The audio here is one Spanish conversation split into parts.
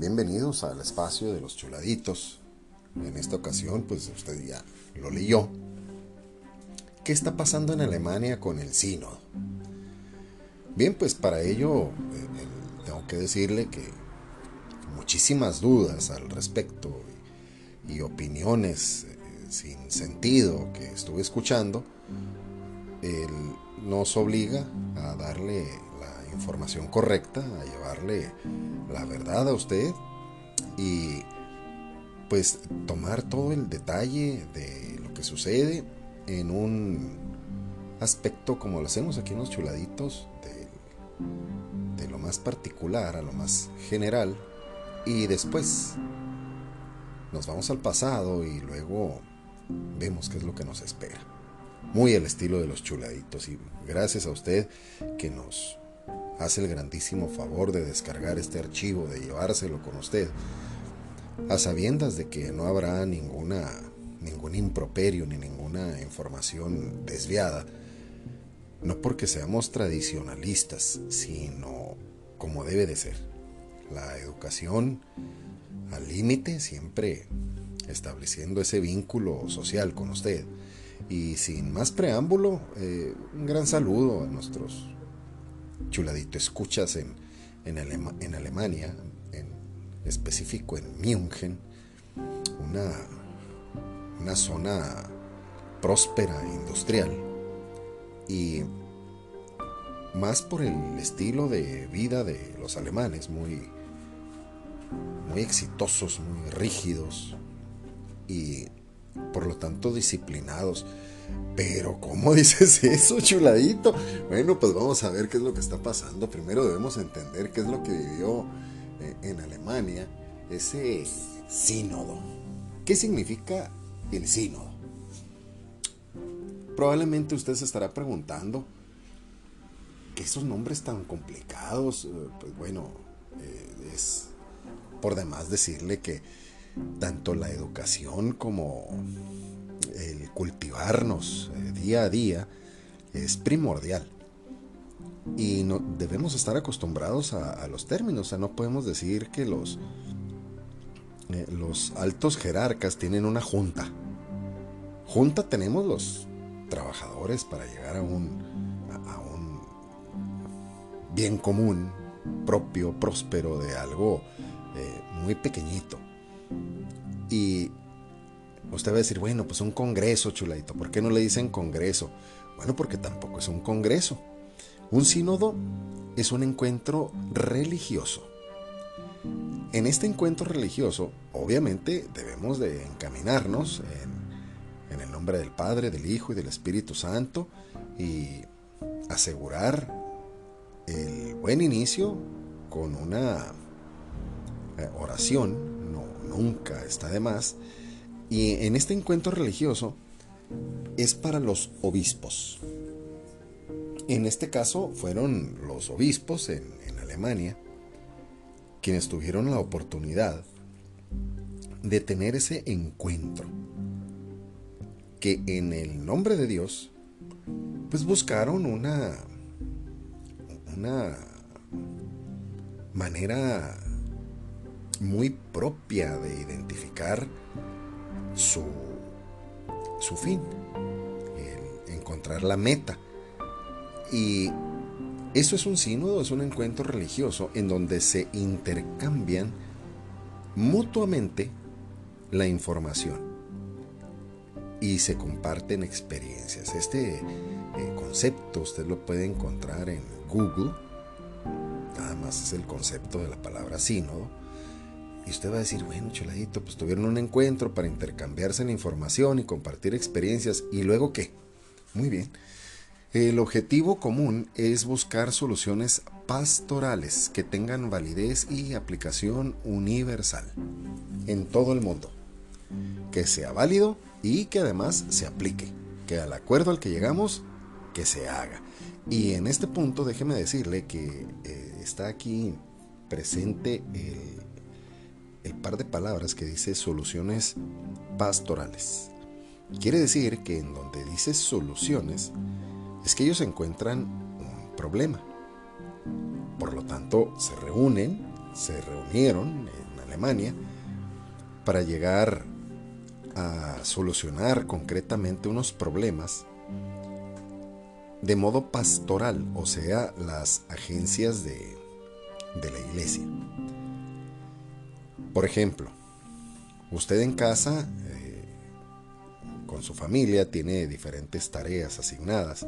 bienvenidos al espacio de los chuladitos. En esta ocasión, pues usted ya lo leyó. ¿Qué está pasando en Alemania con el sínodo? Bien, pues para ello eh, tengo que decirle que muchísimas dudas al respecto y, opiniones eh, sin sentido que estuve escuchando, él nos obliga a darle información correcta, a llevarle la verdad a usted y pues tomar todo el detalle de lo que sucede en un aspecto como lo hacemos aquí en los chuladitos, de, de lo más particular a lo más general y después nos vamos al pasado y luego vemos qué es lo que nos espera. Muy el estilo de los chuladitos y gracias a usted que nos hace el grandísimo favor de descargar este archivo, de llevárselo con usted, a sabiendas de que no habrá ninguna ningún improperio ni ninguna información desviada, no porque seamos tradicionalistas, sino como debe de ser. La educación al límite, siempre estableciendo ese vínculo social con usted. Y sin más preámbulo, eh, un gran saludo a nuestros chuladitos escuchas en, en, Alemania, en específico en München, una, una zona próspera industrial. Y más por el estilo de vida de los alemanes, muy, muy exitosos, muy rígidos y por lo tanto disciplinados. Pero ¿cómo dices eso, chuladito? Bueno, pues vamos a ver qué es lo que está pasando. Primero debemos entender qué es lo que vivió eh, en Alemania ese sínodo. ¿Qué significa el sínodo? Probablemente usted se estará preguntando, que esos nombres tan complicados, eh, pues bueno, eh, es por demás decirle que tanto la educación como el cultivarnos eh, día a día es primordial. Y debemos estar acostumbrados a, los términos. O sea, no podemos decir que los, eh, los altos jerarcas tienen una junta. Junta tenemos los trabajadores para llegar a un, a un bien común, propio, próspero de algo eh, muy pequeñito. Y usted va a decir, bueno, pues un congreso, chuladito. ¿Por qué no le dicen congreso? Bueno, porque tampoco es un congreso. Un sínodo es un encuentro religioso. En este encuentro religioso, obviamente, debemos de encaminarnos en, en el nombre del Padre, del Hijo y del Espíritu Santo y asegurar el buen inicio con una eh, oración, nunca está de más. Y en este encuentro religioso es para los obispos. En este caso fueron los obispos en, en Alemania quienes tuvieron la oportunidad de tener ese encuentro. Que en el nombre de Dios, pues buscaron una, una manera muy propia de identificar su, su fin, encontrar la meta. Y eso es un sínodo, es un encuentro religioso en donde se intercambian mutuamente la información y se comparten experiencias. Este eh, concepto usted lo puede encontrar en Google, nada más es el concepto de la palabra sínodo, y usted va a decir, bueno, chuladito, pues tuvieron un encuentro para intercambiarse la información y compartir experiencias. ¿Y luego qué? Muy bien. El objetivo común es buscar soluciones pastorales que tengan validez y aplicación universal en todo el mundo. Que sea válido y que además se aplique. Que al acuerdo al que llegamos, que se haga. Y en este punto déjeme decirle que eh, está aquí presente el par de palabras que dice soluciones pastorales. Quiere decir que en donde dice soluciones es que ellos encuentran un problema. Por lo tanto, se reúnen, se reunieron en Alemania para llegar a solucionar concretamente unos problemas de modo pastoral, o sea, las agencias de, de la iglesia. Por ejemplo, usted en casa, eh, con su familia, tiene diferentes tareas asignadas.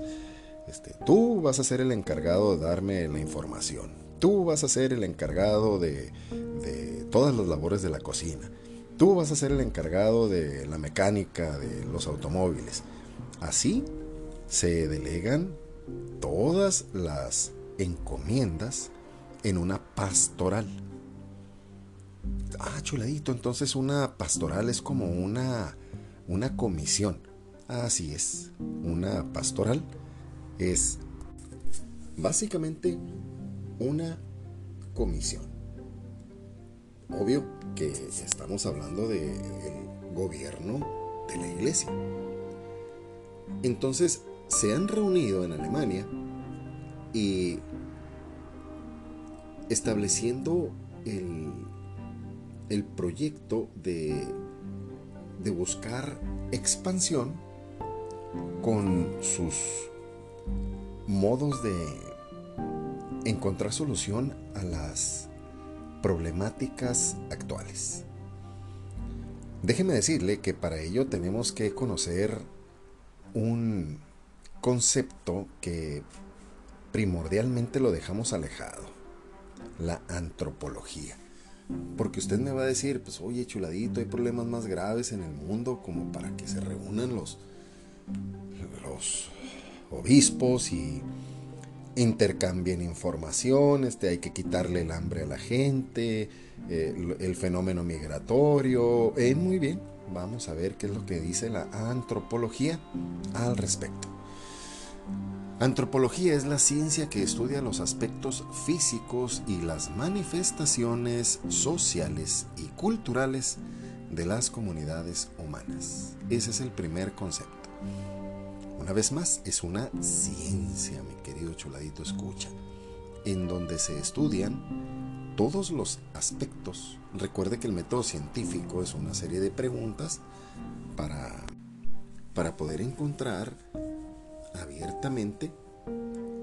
Este, tú vas a ser el encargado de darme la información. Tú vas a ser el encargado de, de todas las labores de la cocina. Tú vas a ser el encargado de la mecánica de los automóviles. Así se delegan todas las encomiendas en una pastoral. Ah, chuladito, entonces una pastoral es como una, una comisión. Así es, una pastoral es básicamente una comisión. Obvio que estamos hablando del gobierno de la iglesia. Entonces se han reunido en Alemania y estableciendo el, el proyecto de, de buscar expansión con sus modos de encontrar solución a las problemáticas actuales. Déjeme decirle que para ello tenemos que conocer un concepto que primordialmente lo dejamos alejado, la antropología. Porque usted me va a decir, pues oye, chuladito, hay problemas más graves en el mundo como para que se reúnan los, obispos y intercambien información, este, hay que quitarle el hambre a la gente, eh, el, fenómeno migratorio. Eh, muy bien, vamos a ver qué es lo que dice la antropología al respecto. Antropología es la ciencia que estudia los aspectos físicos y las manifestaciones sociales y culturales de las comunidades humanas. Ese es el primer concepto. Una vez más, es una ciencia, mi querido chuladito escucha, en donde se estudian todos los aspectos. Recuerde que el método científico es una serie de preguntas para, para poder encontrar abiertamente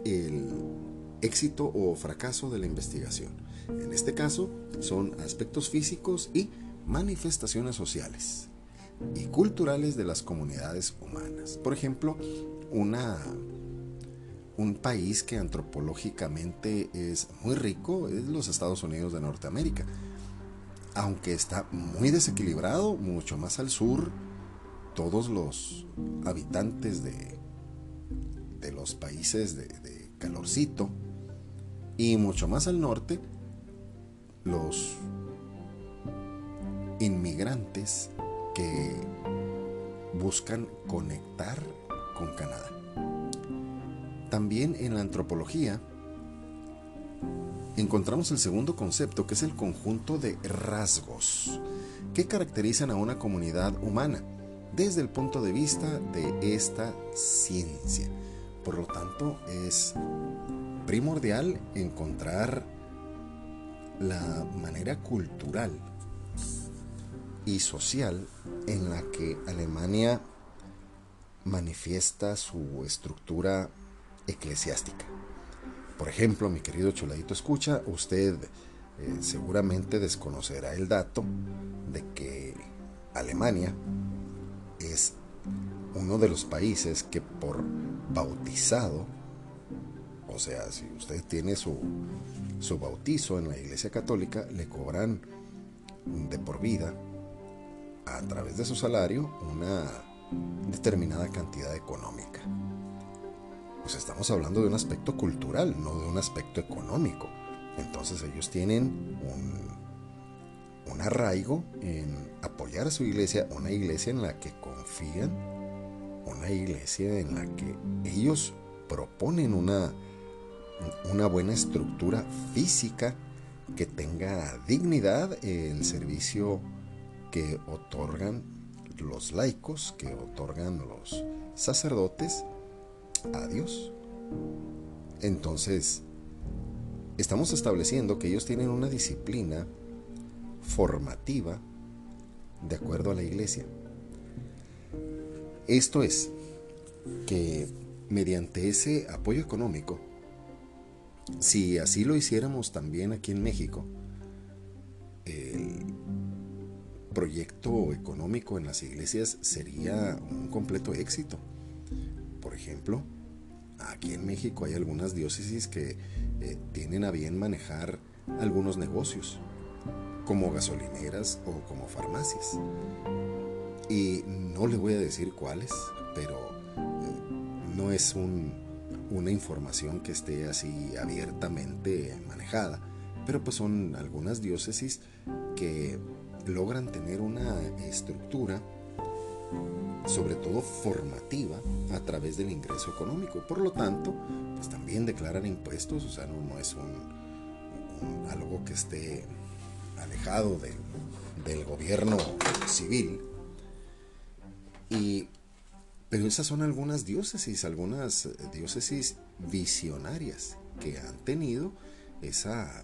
el éxito o fracaso de la investigación. En este caso son aspectos físicos y manifestaciones sociales y culturales de las comunidades humanas. Por ejemplo, una, un país que antropológicamente es muy rico es los Estados Unidos de Norteamérica. Aunque está muy desequilibrado, mucho más al sur, todos los habitantes de, de los países de, calorcito y mucho más al norte, los inmigrantes que buscan conectar con Canadá. También en la antropología encontramos el segundo concepto que es el conjunto de rasgos que caracterizan a una comunidad humana desde el punto de vista de esta ciencia. Por lo tanto, es primordial encontrar la manera cultural y social en la que Alemania manifiesta su estructura eclesiástica. Por ejemplo, mi querido Chuladito Escucha, usted eh, seguramente desconocerá el dato de que Alemania es uno de los países que por bautizado, o sea, si usted tiene su, su bautizo en la Iglesia Católica, le cobran de por vida a través de su salario una determinada cantidad económica. Pues estamos hablando de un aspecto cultural, no de un aspecto económico. Entonces ellos tienen un, un arraigo en apoyar a su iglesia, una iglesia en la que confían, una iglesia en la que ellos proponen una, una buena estructura física que tenga dignidad, el servicio que otorgan los laicos, que otorgan los sacerdotes a Dios. Entonces, estamos estableciendo que ellos tienen una disciplina formativa de acuerdo a la iglesia. Esto es, que mediante ese apoyo económico, si así lo hiciéramos también aquí en México, el proyecto económico en las iglesias sería un completo éxito. Por ejemplo, aquí en México hay algunas diócesis que eh, tienen a bien manejar algunos negocios, como gasolineras o como farmacias. No le voy a decir cuáles, pero eh, no es una información que esté así abiertamente manejada. Pero pues son algunas diócesis que logran tener una estructura, sobre todo formativa, a través del ingreso económico. Por lo tanto, pues también declaran impuestos, o sea, no, es un, algo que esté alejado del gobierno civil. Y, pero esas son algunas diócesis, algunas diócesis visionarias que han tenido esa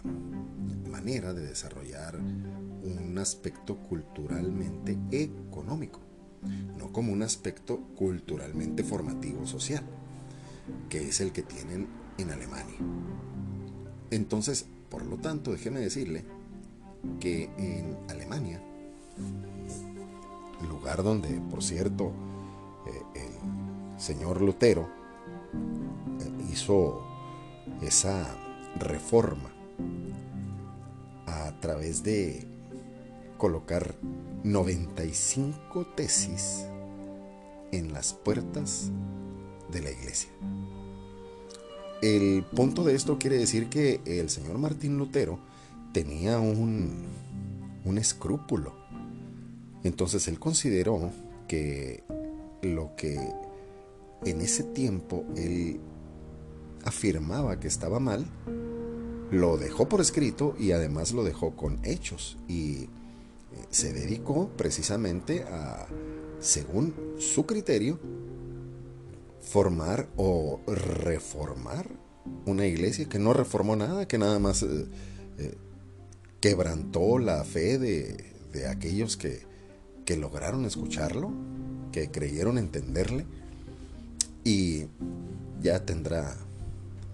manera de desarrollar un aspecto culturalmente económico, no como un aspecto culturalmente formativo social, que es el que tienen en Alemania. Entonces, por lo tanto, déjeme decirle que en Alemania, donde, por cierto, eh, el señor Lutero eh, hizo esa reforma a través de colocar 95 tesis en las puertas de la iglesia. El punto de esto quiere decir que el señor Martín Lutero tenía un, un escrúpulo. Entonces él consideró que lo que en ese tiempo él afirmaba que estaba mal, lo dejó por escrito y además lo dejó con hechos. Y eh, se dedicó precisamente a, según su criterio, formar o reformar una iglesia que no reformó nada, que nada más eh, eh, quebrantó la fe de, de aquellos que, que lograron escucharlo, que creyeron entenderle y ya tendrá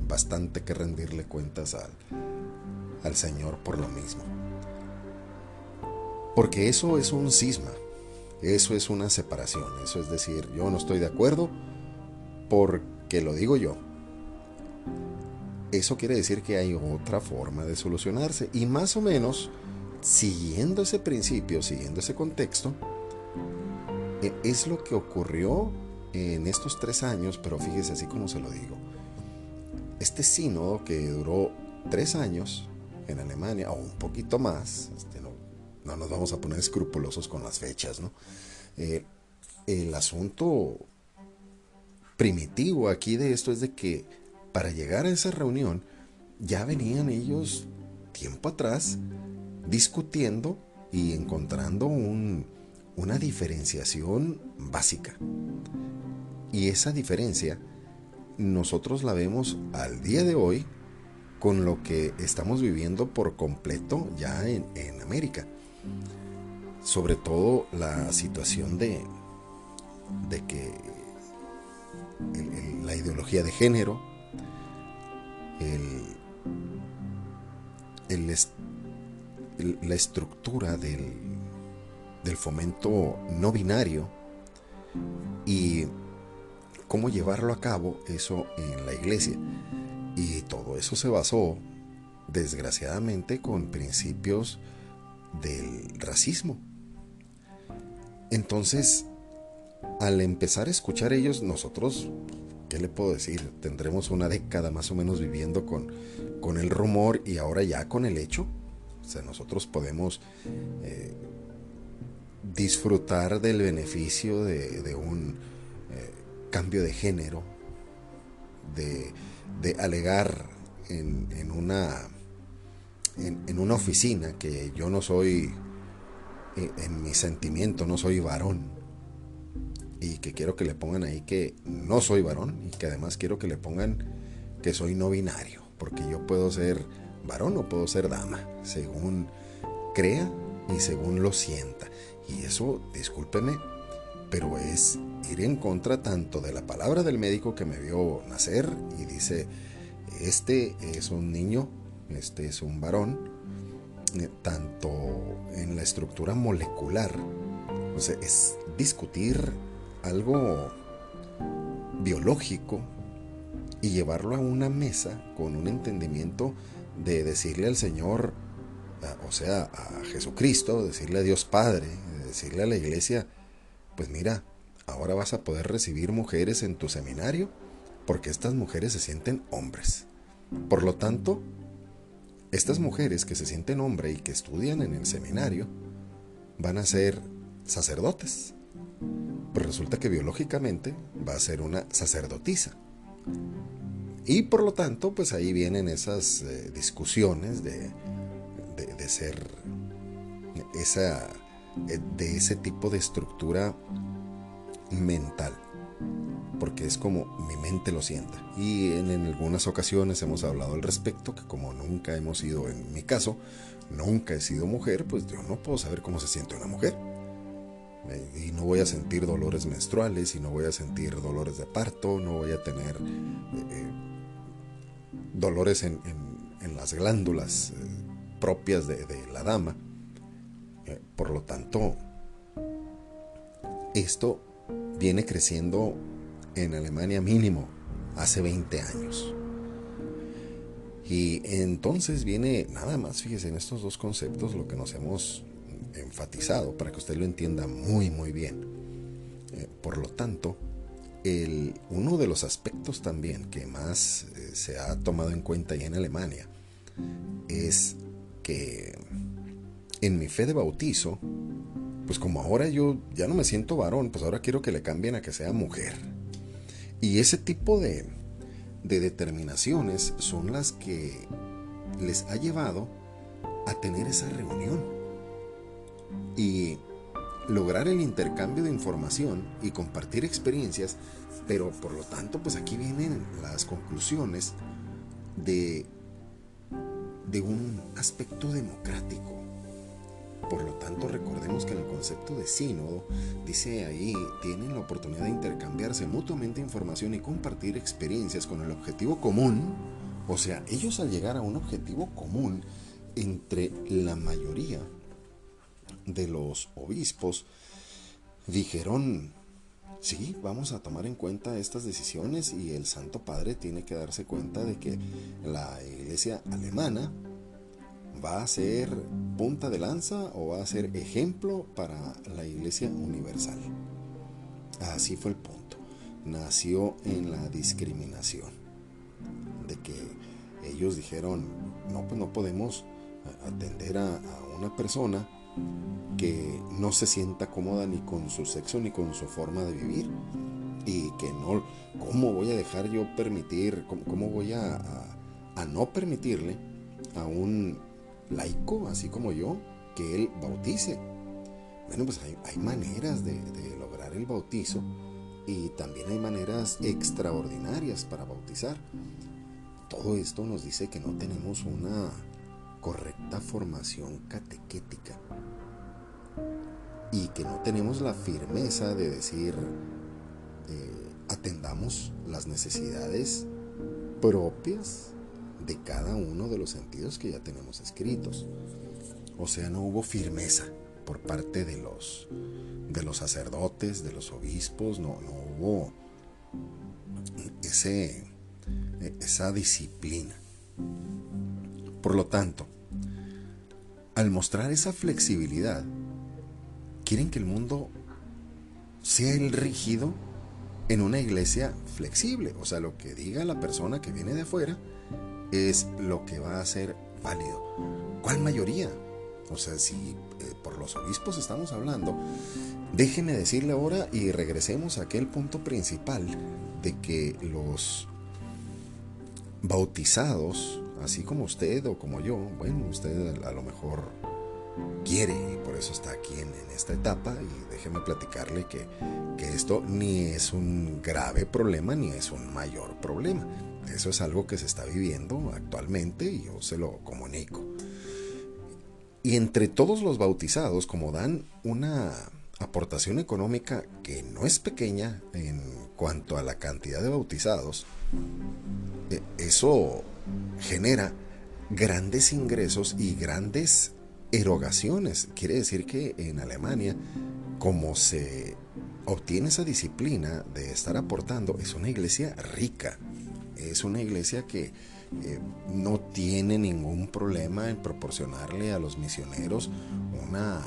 bastante que rendirle cuentas al, al Señor por lo mismo. Porque eso es un cisma, eso es una separación, eso es decir, yo no estoy de acuerdo porque lo digo yo. Eso quiere decir que hay otra forma de solucionarse y más o menos, siguiendo ese principio, siguiendo ese contexto, e, es lo que ocurrió en estos tres años, pero fíjese así como se lo digo. Este sínodo que duró tres años en Alemania, o un poquito más, este, no, no, nos vamos a poner escrupulosos con las fechas, ¿no? Eh, el asunto primitivo aquí de esto es de que para llegar a esa reunión ya venían ellos tiempo atrás discutiendo y encontrando un, una diferenciación básica. Y esa diferencia nosotros la vemos al día de hoy con lo que estamos viviendo por completo ya en, América. Sobre todo la situación de, de que la ideología de género, la estructura del, del fomento no binario y cómo llevarlo a cabo eso en la iglesia. Y todo eso se basó, desgraciadamente, con principios del racismo. Entonces, al empezar a escuchar ellos, nosotros, ¿qué le puedo decir? Tendremos una década más o menos viviendo con, con el rumor y ahora ya con el hecho. O sea, nosotros podemos eh, disfrutar del beneficio de un cambio de género, de, alegar en, una, en, una oficina que yo no soy, eh, en mi sentimiento, no soy varón. Y que quiero que le pongan ahí que no soy varón y que además quiero que le pongan que soy no binario, porque yo puedo ser varón o puedo ser dama, según crea y según lo sienta. Y eso, discúlpeme, pero es ir en contra tanto de la palabra del médico que me vio nacer y dice, este es un niño, este es un varón, eh, tanto en la estructura molecular, o sea, es discutir algo biológico y llevarlo a una mesa con un entendimiento de decirle al Señor, o sea, a Jesucristo, decirle a Dios Padre, decirle a la iglesia, pues mira, ahora vas a poder recibir mujeres en tu seminario porque estas mujeres se sienten hombres. Por lo tanto, estas mujeres que se sienten hombre y que estudian en el seminario van a ser sacerdotes. Pues resulta que biológicamente va a ser una sacerdotisa. Y por lo tanto, pues ahí vienen esas eh, discusiones de, de, ser esa, eh, de ese tipo de estructura mental. Porque es como mi mente lo sienta. Y en, en algunas ocasiones hemos hablado al respecto, que como nunca hemos sido, en mi caso, nunca he sido mujer, pues yo no puedo saber cómo se siente una mujer y no voy a sentir dolores menstruales y no voy a sentir dolores de parto, no voy a tener eh, eh, dolores en, las glándulas eh, propias de, la dama. por lo tanto, esto viene creciendo en Alemania mínimo hace 20 años. Y entonces viene nada más, fíjese, en estos dos conceptos lo que nos hemos enfatizado para que usted lo entienda muy muy bien. Eh, por lo tanto, el, uno de los aspectos también que más eh, se ha tomado en cuenta ya en Alemania es que en mi fe de bautizo, pues como ahora yo ya no me siento varón, pues ahora quiero que le cambien a que sea mujer. Y ese tipo de, de determinaciones son las que les ha llevado a tener esa reunión y lograr el intercambio de información y compartir experiencias, pero por lo tanto, pues aquí vienen las conclusiones de, de un aspecto democrático. Por lo tanto, recordemos que en el concepto de sínodo, dice ahí, tienen la oportunidad de intercambiarse mutuamente información y compartir experiencias con el objetivo común. O sea, ellos al llegar a un objetivo común entre la mayoría de los obispos dijeron, sí, vamos a tomar en cuenta estas decisiones y el Santo Padre tiene que darse cuenta de que la iglesia alemana va a ser punta de lanza o va a ser ejemplo para la iglesia universal. Así fue el punto. Nació en la discriminación. De que ellos dijeron, no, pues no podemos atender a, a una persona que no se sienta cómoda ni con su sexo ni con su forma de vivir y que no, ¿cómo voy a dejar yo permitir, cómo, voy a, a, no permitirle a un laico, así como yo, que él bautice? Bueno, pues hay, hay maneras de, de lograr el bautizo y también hay maneras extraordinarias para bautizar. Todo esto nos dice que no tenemos una correcta formación catequética y que no tenemos la firmeza de decir eh, atendamos las necesidades propias de cada uno de los sentidos que ya tenemos escritos. O sea, no hubo firmeza por parte de los, de los sacerdotes, de los obispos, no, no hubo ese, esa disciplina. Por lo tanto, al mostrar esa flexibilidad, quieren que el mundo sea el rígido en una iglesia flexible. O sea, lo que diga la persona que viene de afuera es lo que va a ser válido. ¿Cuál mayoría? O sea, si eh, por los obispos estamos hablando, déjeme decirle ahora y regresemos a aquel punto principal de que los bautizados, así como usted o como yo, bueno, usted a lo mejor quiere y por eso está aquí en, esta etapa y déjeme platicarle que, que, esto ni es un grave problema ni es un mayor problema. Eso es algo que se está viviendo actualmente y yo se lo comunico. Y entre todos los bautizados, como dan una aportación económica que no es pequeña en cuanto a la cantidad de bautizados, eh, eso genera grandes ingresos y grandes erogaciones. Quiere decir que en Alemania, como se obtiene esa disciplina de estar aportando, es una iglesia rica, es una iglesia que eh, no tiene ningún problema en proporcionarle a los misioneros una,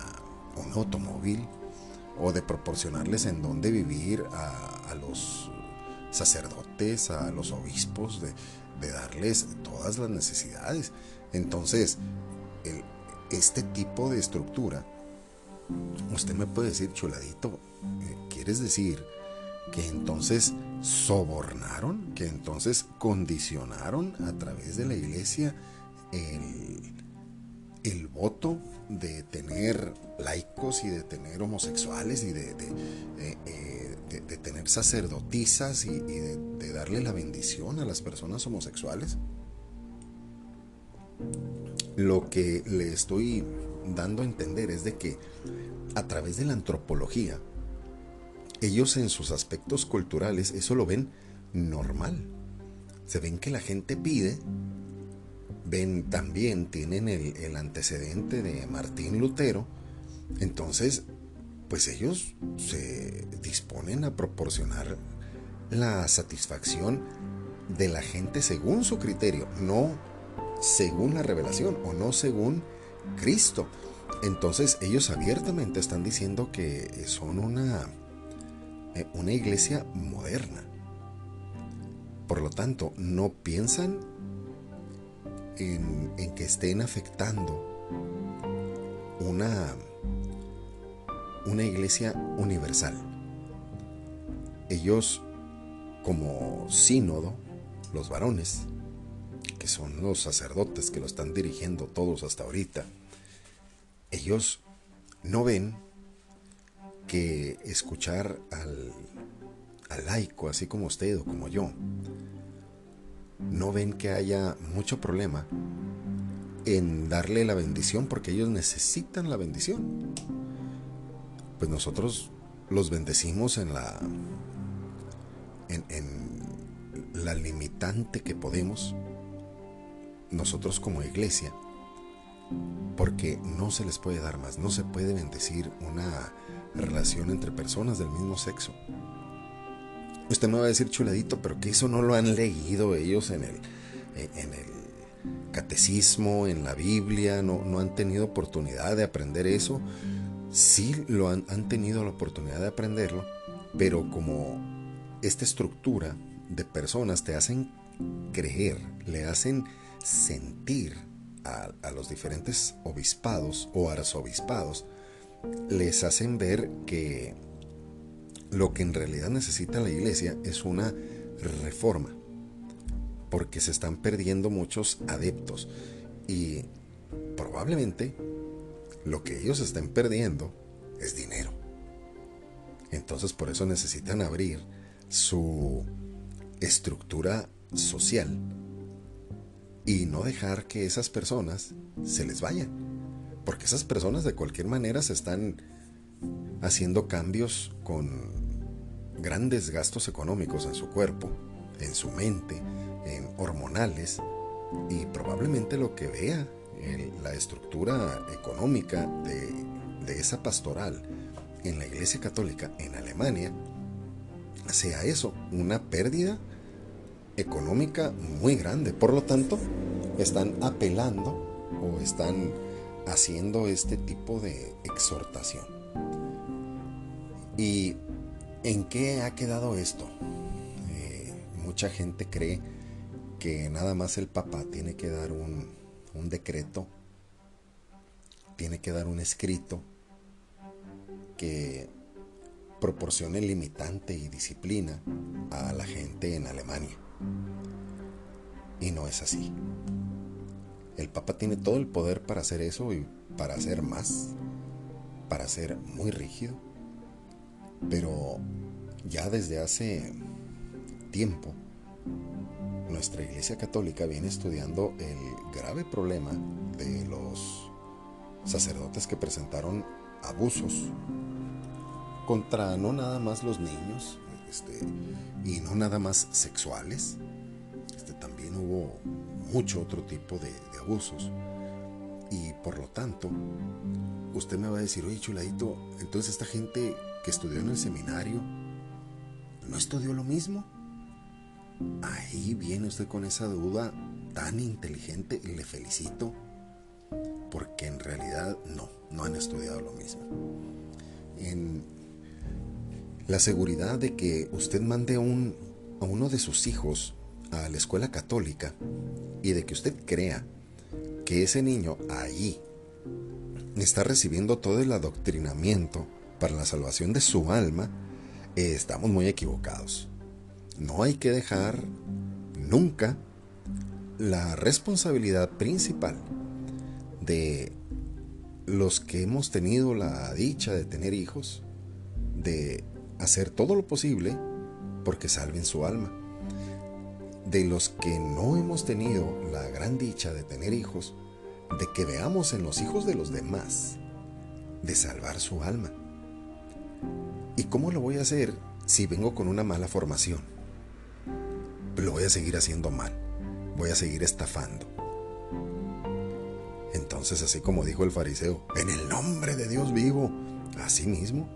un automóvil o de proporcionarles en dónde vivir a, los sacerdotes, a los obispos, de, darles todas las necesidades. Entonces, este tipo de estructura, usted me puede decir, chuladito, eh, ¿quieres decir que entonces sobornaron, que entonces condicionaron a través de la iglesia el, voto de tener laicos y de tener homosexuales y de, de, eh, eh, tener sacerdotisas y, de, darle la bendición a las personas homosexuales. Lo que le estoy dando a entender es de que a través de la antropología, ellos en sus aspectos culturales eso lo ven normal. Se ven que la gente pide, ven también, tienen el, antecedente de Martín Lutero, entonces pues ellos se disponen a proporcionar la satisfacción de la gente según su criterio, no según la revelación o no según Cristo. Entonces ellos abiertamente están diciendo que son una eh, una iglesia moderna. Por lo tanto, no piensan en, que estén afectando una, una iglesia universal. Ellos, como sínodo, los varones, son los sacerdotes que lo están dirigiendo todos hasta ahorita, ellos no ven que escuchar al, laico, así como usted o como yo, no ven que haya mucho problema en darle la bendición porque ellos necesitan la bendición. Pues nosotros los bendecimos en la en la limitante que podemos nosotros como iglesia porque no se les puede dar más, no se puede bendecir una relación entre personas del mismo sexo. Usted me va a decir chuladito, pero que eso no lo han leído ellos en el, en el catecismo, en la Biblia, no, no han tenido oportunidad de aprender eso. Sí lo han, han tenido la oportunidad de aprenderlo, pero como esta estructura de personas te hacen creer, le hacen sentir a, los diferentes obispados o arzobispados les hacen ver que lo que en realidad necesita la iglesia es una reforma, porque se están perdiendo muchos adeptos y probablemente lo que ellos estén perdiendo es dinero. Entonces por eso necesitan abrir su estructura social y no dejar que esas personas se les vayan. Porque esas personas de cualquier manera se están haciendo cambios con grandes gastos económicos en su cuerpo, en su mente, en hormonales y probablemente lo que vea la estructura económica de, de esa pastoral en la Iglesia Católica en Alemania sea eso, una pérdida económica muy grande. Por lo tanto, están apelando o están haciendo este tipo de exhortación. ¿Y en qué ha quedado esto? Eh, mucha gente cree que nada más el Papa tiene que dar un, un decreto, tiene que dar un escrito que proporcione limitante y disciplina a la gente en Alemania. Y no es así. El Papa tiene todo el poder para hacer eso y para hacer más, para ser muy rígido. Pero ya desde hace tiempo, nuestra Iglesia Católica viene estudiando el grave problema de los sacerdotes que presentaron abusos contra no nada más los niños este, y no nada más sexuales. Este, también hubo mucho otro tipo de, abusos. Y por lo tanto, usted me va a decir, oye chuladito, entonces esta gente que estudió en el seminario, ¿no estudió lo mismo? Ahí viene usted con esa duda tan inteligente y le felicito porque en realidad no, no han estudiado lo mismo. La seguridad de que usted mande un, a uno de sus hijos a la escuela católica y de que usted crea que ese niño ahí está recibiendo todo el adoctrinamiento para la salvación de su alma, estamos muy equivocados. No hay que dejar nunca la responsabilidad principal de los que hemos tenido la dicha de tener hijos, de hacer todo lo posible porque salven su alma. De los que no hemos tenido la gran dicha de tener hijos, de que veamos en los hijos de los demás, de salvar su alma. ¿Y cómo lo voy a hacer si vengo con una mala formación? Lo voy a seguir haciendo mal, voy a seguir estafando. Entonces, así como dijo el fariseo, en el nombre de Dios vivo, así mismo,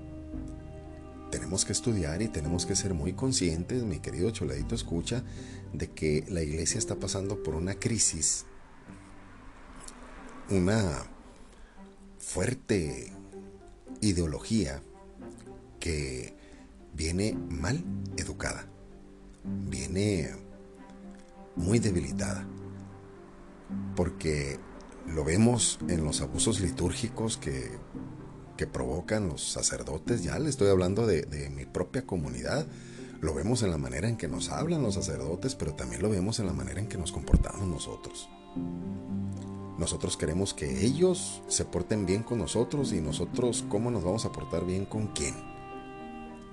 tenemos que estudiar y tenemos que ser muy conscientes, mi querido Choladito escucha, de que la iglesia está pasando por una crisis, una fuerte ideología que viene mal educada, viene muy debilitada, porque lo vemos en los abusos litúrgicos que que provocan los sacerdotes, ya le estoy hablando de, mi propia comunidad, lo vemos en la manera en que nos hablan los sacerdotes, pero también lo vemos en la manera en que nos comportamos nosotros. Nosotros queremos que ellos se porten bien con nosotros y nosotros cómo nos vamos a portar bien con quién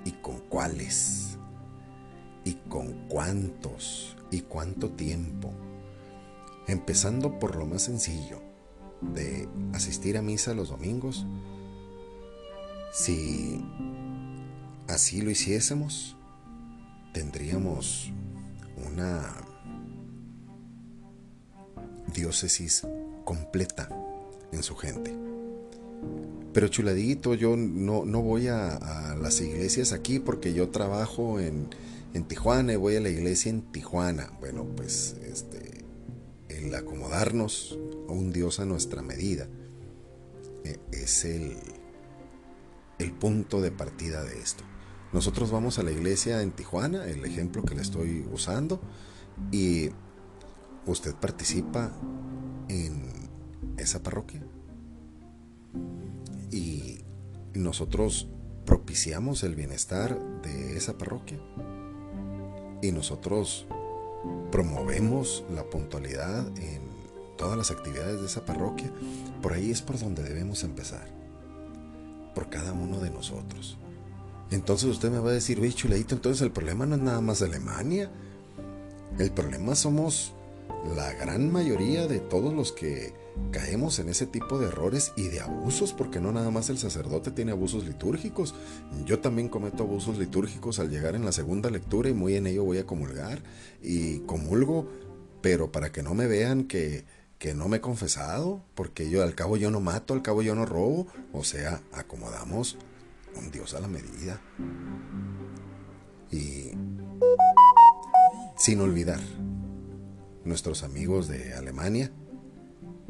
y con cuáles y con cuántos y cuánto tiempo. Empezando por lo más sencillo, de asistir a misa los domingos si así lo hiciésemos, tendríamos una diócesis completa en su gente. Pero chuladito, yo no, voy a, las iglesias aquí porque yo trabajo en, Tijuana y voy a la iglesia en Tijuana. Bueno, pues este, el acomodarnos a un Dios a nuestra medida eh, es el, el punto de partida de esto. Nosotros vamos a la iglesia en Tijuana, el ejemplo que le estoy usando, y usted participa en esa parroquia. Y nosotros propiciamos el bienestar de esa parroquia. Y nosotros promovemos la puntualidad en todas las actividades de esa parroquia. Por ahí es por donde debemos empezar por cada uno de nosotros. Entonces usted me va a decir, oye, chuladito, entonces el problema no es nada más Alemania. El problema somos la gran mayoría de todos los que caemos en ese tipo de errores y de abusos, porque no nada más el sacerdote tiene abusos litúrgicos. Yo también cometo abusos litúrgicos al llegar en la segunda lectura y muy en ello voy a comulgar y comulgo, pero para que no me vean que que no me he confesado, porque yo al cabo yo no mato, al cabo yo no robo, o sea, acomodamos un Dios a la medida. Y sin olvidar nuestros amigos de Alemania,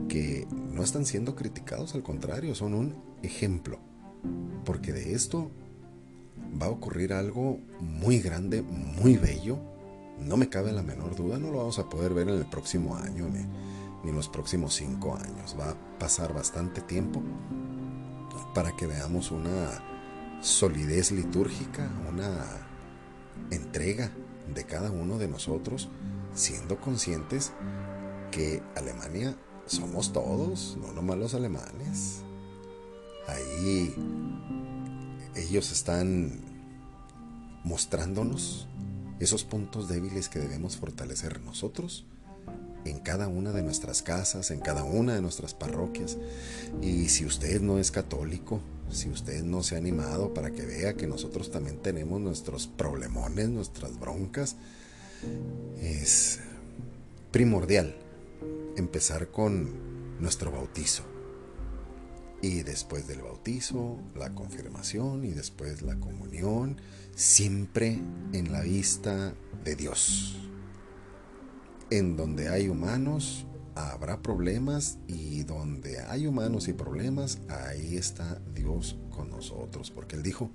que no están siendo criticados, al contrario, son un ejemplo, porque de esto va a ocurrir algo muy grande, muy bello, no me cabe la menor duda, no lo vamos a poder ver en el próximo año, ni los próximos cinco años. Va a pasar bastante tiempo para que veamos una solidez litúrgica, una entrega de cada uno de nosotros, siendo conscientes que Alemania somos todos, no nomás los alemanes. Ahí ellos están mostrándonos esos puntos débiles que debemos fortalecer nosotros en cada una de nuestras casas, en cada una de nuestras parroquias. Y si usted no es católico, si usted no se ha animado para que vea que nosotros también tenemos nuestros problemones, nuestras broncas, es primordial empezar con nuestro bautizo. Y después del bautizo, la confirmación y después la comunión, siempre en la vista de Dios. En donde hay humanos, habrá problemas y donde hay humanos y problemas, ahí está Dios con nosotros, porque Él dijo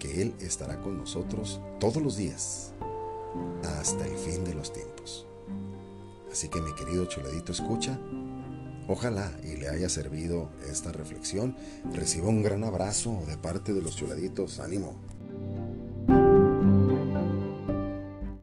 que Él estará con nosotros todos los días hasta el fin de los tiempos. Así que mi querido chuladito, escucha, ojalá y le haya servido esta reflexión, reciba un gran abrazo de parte de los chuladitos, ánimo.